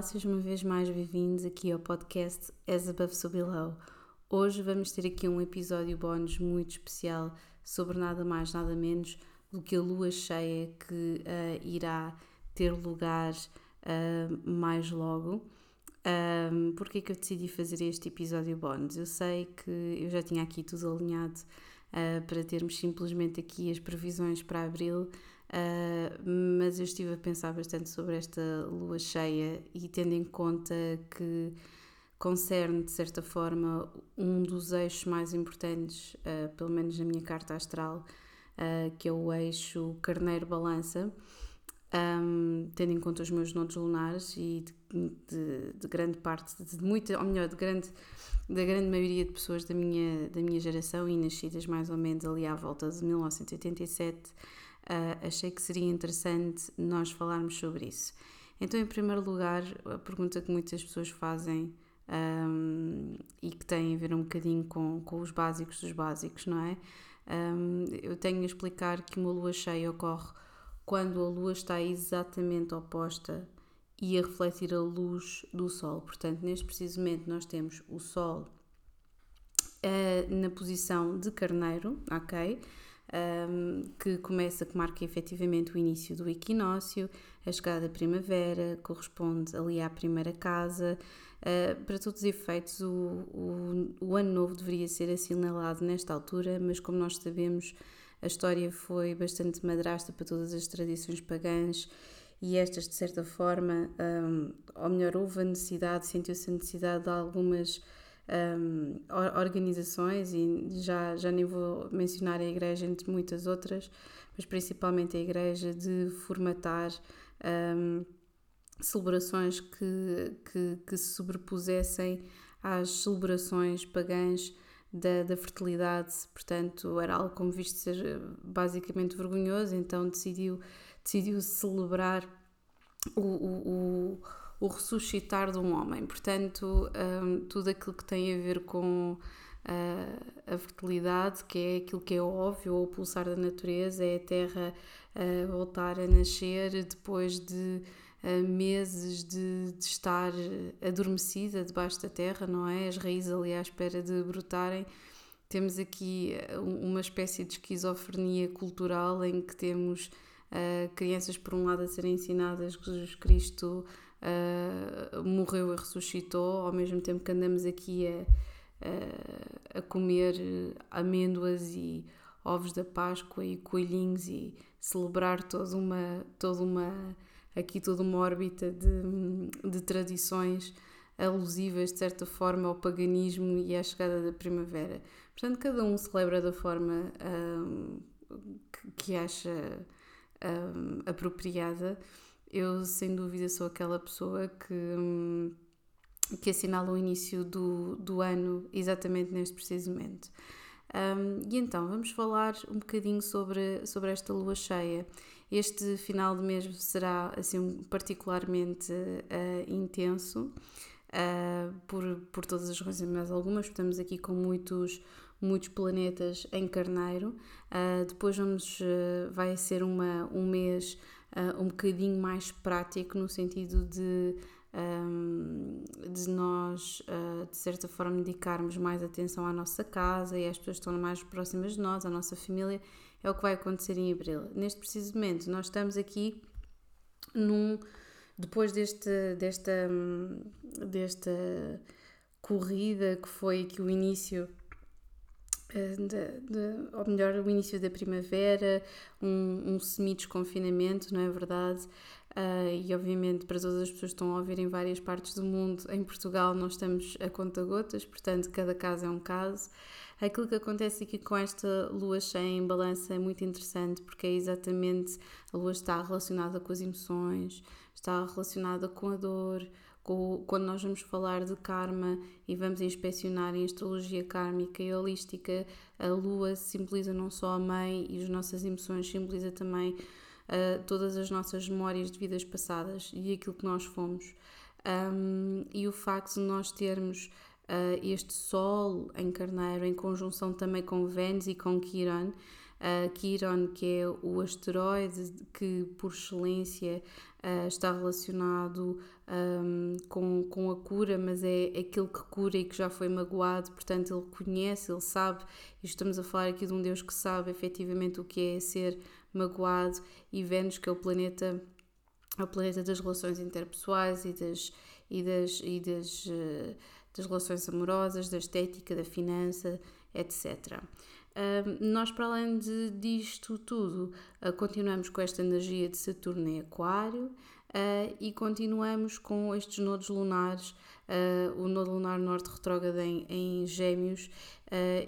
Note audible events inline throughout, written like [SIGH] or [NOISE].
Olá, sejam uma vez mais bem-vindos aqui ao podcast As Above So Below. Hoje vamos ter aqui um episódio bónus muito especial sobre nada mais, nada menos do que a lua cheia que uh, irá ter lugar uh, mais logo. Um, é que eu decidi fazer este episódio bónus? Eu sei que eu já tinha aqui tudo alinhado uh, para termos simplesmente aqui as previsões para abril, uh, mas eu estive a pensar bastante sobre esta lua cheia e tendo em conta que concerne, de certa forma, um dos eixos mais importantes, uh, pelo menos na minha carta astral, que é o eixo Carneiro-Balança um, tendo em conta os meus nodos lunares e de, de, de, grande parte, de muita, ou melhor, de grande, da grande maioria de pessoas da minha, da minha geração e nascidas mais ou menos ali à volta de 1987, uh, achei que seria interessante nós falarmos sobre isso. Então, em primeiro lugar, a pergunta que muitas pessoas fazem um, e que tem a ver um bocadinho com, com os básicos dos básicos, não é? Um, eu tenho a explicar que uma lua cheia ocorre quando a Lua está exatamente oposta e a refletir a luz do Sol. Portanto, neste preciso momento, nós temos o Sol uh, na posição de Carneiro, ok? Um, que começa, que marca efetivamente o início do equinócio, a chegada da primavera, corresponde ali à primeira casa. Uh, para todos os efeitos, o, o, o ano novo deveria ser assinalado nesta altura, mas como nós sabemos, a história foi bastante madrasta para todas as tradições pagãs e estas, de certa forma, um, ou melhor, houve a necessidade, sentiu-se a necessidade de algumas um, organizações, e já, já nem vou mencionar a Igreja entre muitas outras, mas principalmente a Igreja, de formatar um, celebrações que, que, que se sobrepusessem às celebrações pagãs da, da fertilidade, portanto era algo como visto ser basicamente vergonhoso, então decidiu, decidiu celebrar o, o, o, ressuscitar de um homem, portanto um, tudo aquilo que tem a ver com a, a fertilidade, que é aquilo que é óbvio, ou o pulsar da natureza, é a terra a voltar a nascer depois de meses de, de, estar adormecida debaixo da terra, não é? As raízes ali à espera de brotarem. Temos aqui uma espécie de esquizofrenia cultural em que temos uh, crianças, por um lado, a serem ensinadas que Jesus Cristo uh, morreu e ressuscitou, ao mesmo tempo que andamos aqui a, a comer amêndoas e ovos da Páscoa e coelhinhos e celebrar toda uma, toda uma aqui toda uma órbita de, de tradições alusivas, de certa forma, ao paganismo e à chegada da primavera. Portanto, cada um celebra da forma que acha um, apropriada. Eu, sem dúvida, sou aquela pessoa que, um, que assinala o início do, do ano exatamente neste preciso momento. Um, e então, vamos falar um bocadinho sobre, sobre esta lua cheia este final de mês será assim particularmente uh, intenso uh, por, por todas as razões, mas algumas. Estamos aqui com muitos muitos planetas em Carneiro. Uh, depois vamos, vai ser uma, um mês um bocadinho mais prático no sentido de um, de nós, uh, de certa forma, dedicarmos mais atenção à nossa casa e às pessoas que estão mais próximas de nós, à nossa família, é o que vai acontecer em abril. Neste preciso momento, nós estamos aqui num. Depois deste, desta, desta corrida que foi que o início de, de, ou melhor, o início da primavera, um, um semi-desconfinamento, não é verdade? Uh, e obviamente para todas as pessoas que estão a ouvir em várias partes do mundo, em Portugal nós estamos a conta gotas, portanto cada caso é um caso. Aquilo que acontece aqui com esta lua cheia em balança é muito interessante porque é exatamente a lua está relacionada com as emoções, está relacionada com a dor, quando nós vamos falar de karma e vamos inspecionar em astrologia kármica e holística, a lua simboliza não só a mãe e as nossas emoções, simboliza também uh, todas as nossas memórias de vidas passadas e aquilo que nós fomos. Um, e o facto de nós termos uh, este Sol em Carneiro, em conjunção também com Vênus e com Quiron, uh, que é o asteroide que por excelência uh, está relacionado um, com, com a cura, mas é aquele que cura e que já foi magoado, portanto ele conhece, ele sabe, e estamos a falar aqui de um Deus que sabe efetivamente o que é ser magoado, e Vênus, que é o planeta, é o planeta das relações interpessoais e das, e das, e das, das relações amorosas, da estética, da finança, etc. Uh, nós, para além de, disto tudo, uh, continuamos com esta energia de Saturno em Aquário uh, e continuamos com estes nodos lunares, o nodo lunar norte retrógrado em, em Gêmeos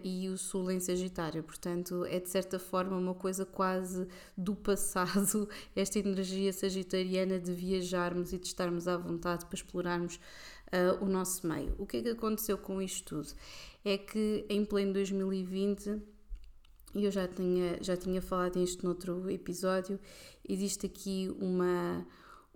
e o Sul em Sagitário. Portanto, é de certa forma uma coisa quase do passado, [LAUGHS] esta energia sagitariana de viajarmos e de estarmos à vontade para explorarmos o nosso meio. O que é que aconteceu com isto tudo? É que em pleno 2020 e eu já tinha, já tinha falado nisto noutro episódio, existe aqui uma,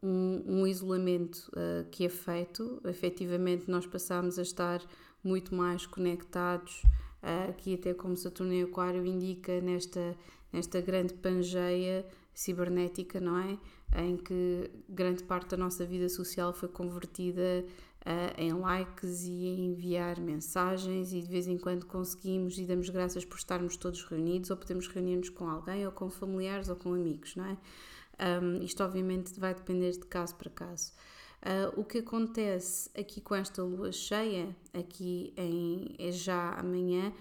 um, um isolamento uh, que é feito, efetivamente nós passamos a estar muito mais conectados, uh, que até como Saturno em Aquário indica nesta, nesta grande pangeia cibernética, não é? Em que grande parte da nossa vida social foi convertida uh, em likes e em enviar mensagens e de vez em quando conseguimos e damos graças por estarmos todos reunidos ou podemos reunir-nos com alguém ou com familiares ou com amigos, não é? Um, isto obviamente vai depender de caso para caso. Uh, o que acontece aqui com esta lua cheia, aqui em, é já amanhã,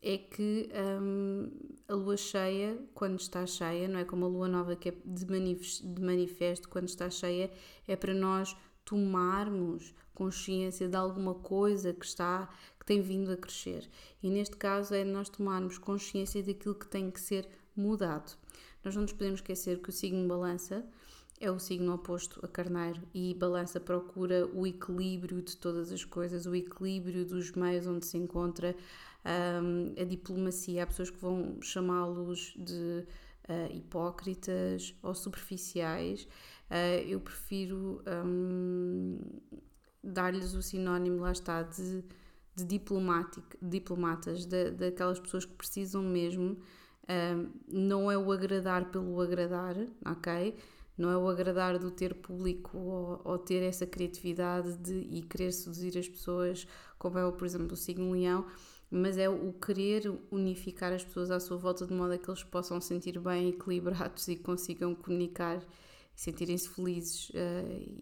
é que um, a lua cheia, quando está cheia, não é como a lua nova que é de de manifesto, quando está cheia, é para nós tomarmos consciência de alguma coisa que está que tem vindo a crescer. E neste caso é nós tomarmos consciência daquilo que tem que ser mudado. Nós não nos podemos esquecer que o signo balança é o signo oposto a carneiro e balança procura o equilíbrio de todas as coisas, o equilíbrio dos meios onde se encontra um, a diplomacia. Há pessoas que vão chamá-los de uh, hipócritas ou superficiais. Uh, eu prefiro um, dar-lhes o sinónimo, lá está, de, de diplomatas, de, daquelas pessoas que precisam mesmo. Um, não é o agradar pelo agradar, ok? Não é o agradar do ter público ou, ou ter essa criatividade de, e querer seduzir as pessoas, como é, por exemplo, o signo leão, mas é o querer unificar as pessoas à sua volta de modo a que eles possam sentir bem equilibrados e consigam comunicar sentirem-se felizes uh,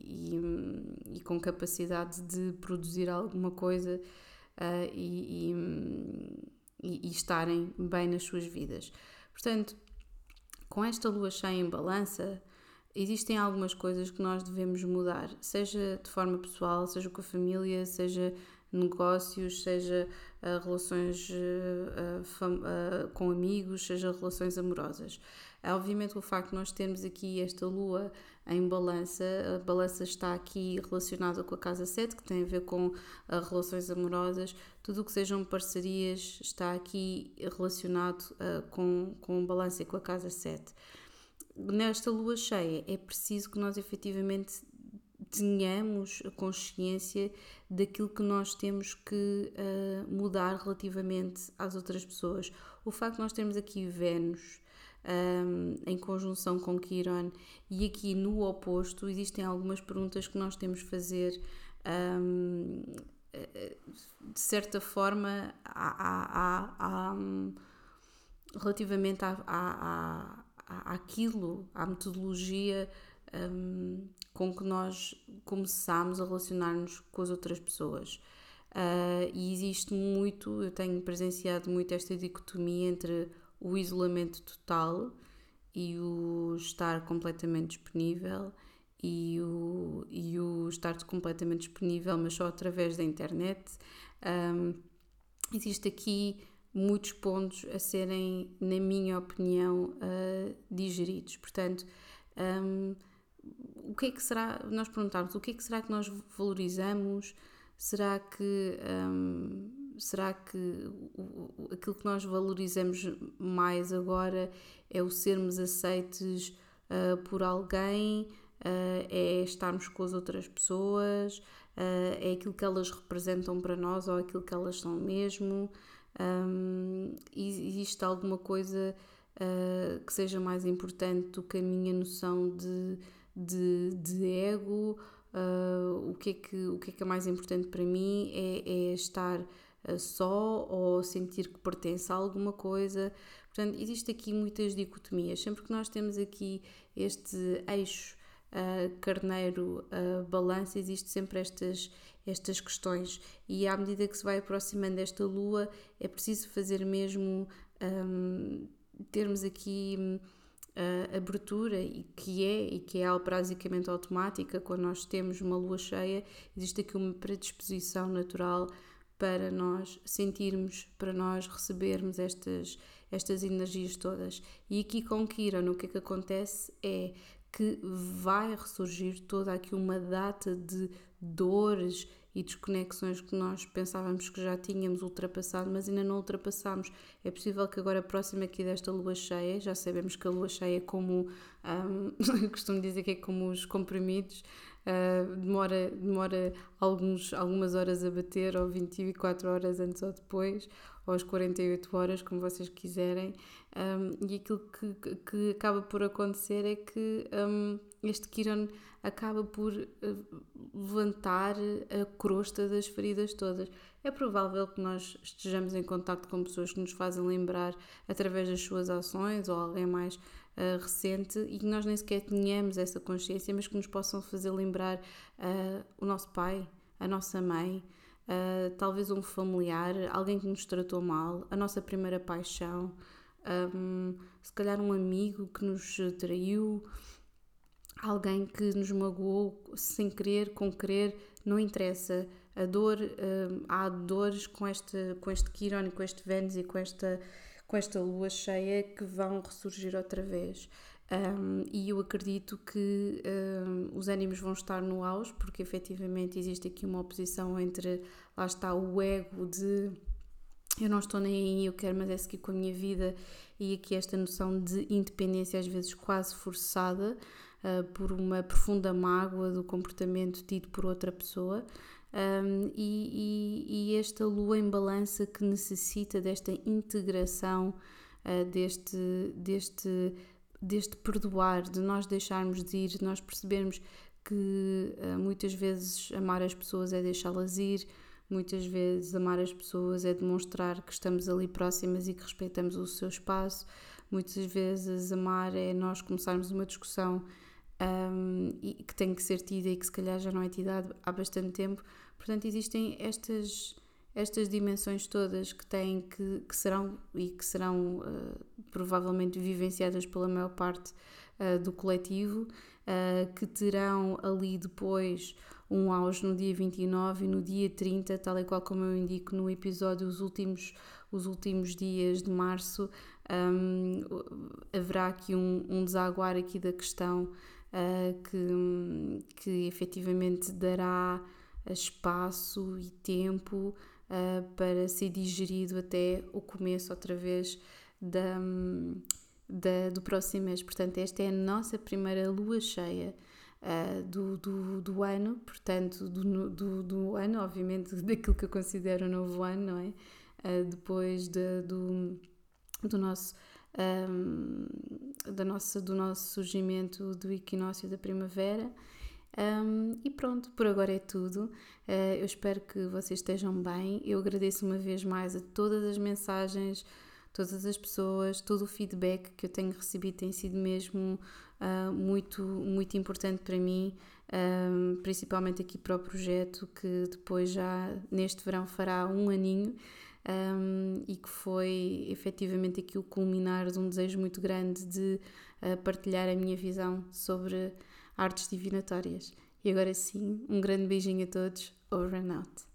e, e, com capacidade de produzir alguma coisa uh, e, e, e, estarem bem nas suas vidas. Portanto, com esta lua cheia em balança, existem algumas coisas que nós devemos mudar, seja de forma pessoal, seja com a família, seja negócios, seja uh, relações com amigos, seja relações amorosas. Obviamente, o facto de nós termos aqui esta lua em balança, a balança está aqui relacionada com a casa 7, que tem a ver com uh, relações amorosas, tudo o que sejam parcerias está aqui relacionado uh, com, com balança e com a casa 7. Nesta lua cheia, é preciso que nós efetivamente tenhamos a consciência daquilo que nós temos que uh, mudar relativamente às outras pessoas. O facto de nós termos aqui Vênus um, em conjunção com Quiron, e aqui no oposto existem algumas perguntas que nós temos de fazer. Um, de certa forma, há, relativamente à, à, à, metodologia um, com que nós começamos a relacionar-nos com as outras pessoas. Uh, e existe muito, eu tenho presenciado muito esta dicotomia entre o isolamento total e o estar completamente disponível e o, e o estar completamente disponível, mas só através da internet. Um, existe aqui muitos pontos a serem, na minha opinião, uh, digeridos. Portanto, um, o que é que será, nós perguntarmos, o que é que será que nós valorizamos? Será que um, será que aquilo que nós valorizamos mais agora é o sermos aceites uh, por alguém, uh, é estarmos com as outras pessoas, uh, é aquilo que elas representam para nós ou aquilo que elas são mesmo? Um, existe alguma coisa que seja mais importante do que a minha noção de, de, de ego. O, que é que, o que é que é mais importante para mim é, é estar só ou sentir que pertence a alguma coisa. Portanto, existe aqui muitas dicotomias. Sempre que nós temos aqui este eixo uh, carneiro uh, balança, existe sempre estas, estas questões. E à medida que se vai aproximando desta lua, é preciso fazer mesmo um, termos aqui uh, abertura e que é e que é basicamente automática quando nós temos uma lua cheia existe aqui uma predisposição natural para nós sentirmos para nós recebermos estas estas energias todas. E aqui com Kiran o que é que acontece é que vai ressurgir toda aqui uma data de dores e desconexões que nós pensávamos que já tínhamos ultrapassado, mas ainda não ultrapassámos. É possível que agora, próximo aqui desta lua cheia, já sabemos que a lua cheia é como, um, [LAUGHS] costumo dizer que é como os comprimidos, uh, demora, demora alguns, algumas horas a bater, ou 24 horas antes ou depois, ou às 48 horas, como vocês quiserem. Um, e aquilo que, que acaba por acontecer é que um, este Kiran acaba por uh, levantar a crosta das feridas todas. É provável que nós estejamos em contato com pessoas que nos fazem lembrar através das suas ações ou alguém mais uh, recente e que nós nem sequer tenhamos essa consciência, mas que nos possam fazer lembrar uh, o nosso pai, a nossa mãe, uh, talvez um familiar, alguém que nos tratou mal, a nossa primeira paixão, um, se calhar um amigo que nos traiu, alguém que nos magoou sem querer, com querer, não interessa. A dor, um, há dores com este, com este Quiron, com este Vênus e com esta, com esta lua cheia que vão ressurgir outra vez. Um, e eu acredito que um, os ânimos vão estar no auge, porque efetivamente existe aqui uma oposição entre, lá está, o ego de eu não estou nem aí, eu quero mas é seguir com a minha vida, e aqui esta noção de independência, às vezes quase forçada, uh, por uma profunda mágoa do comportamento tido por outra pessoa. Um, e, e, e, esta lua em balança que necessita desta integração, uh, deste, deste deste perdoar, de nós deixarmos de ir, de nós percebermos que uh, muitas vezes amar as pessoas é deixá-las ir, muitas vezes amar as pessoas é demonstrar que estamos ali próximas e que respeitamos o seu espaço, muitas vezes amar é nós começarmos uma discussão um, e que tem que ser tida e que se calhar já não é tida há bastante tempo. Portanto, existem estas estas dimensões todas que têm que, que serão e que serão uh, provavelmente vivenciadas pela maior parte uh, do coletivo, uh, que terão ali depois um auge no dia 29 e no dia 30, tal e qual como eu indico no episódio, os últimos, os últimos dias de março, um, haverá aqui um, um desaguar aqui da questão que, que efetivamente dará espaço e tempo uh, para ser digerido até o começo outra vez da, da, do próximo mês. Portanto, esta é a nossa primeira lua cheia uh, do, do, do ano, portanto, do, do, do, ano, obviamente, [LAUGHS] daquilo que eu considero o novo ano, não é? Uh, depois de, do, do nosso. Um, da nossa, do nosso surgimento do equinócio da primavera um, e pronto, por agora é tudo. Uh, eu espero que vocês estejam bem. Eu agradeço uma vez mais a todas as mensagens, todas as pessoas, todo o feedback que eu tenho recebido tem sido mesmo uh, muito, muito importante para mim, um, principalmente aqui para o projeto que depois já neste verão fará um aninho. Um, e que foi efetivamente aqui o culminar de um desejo muito grande de uh, partilhar a minha visão sobre artes divinatórias. E agora sim, um grande beijinho a todos. Over and out.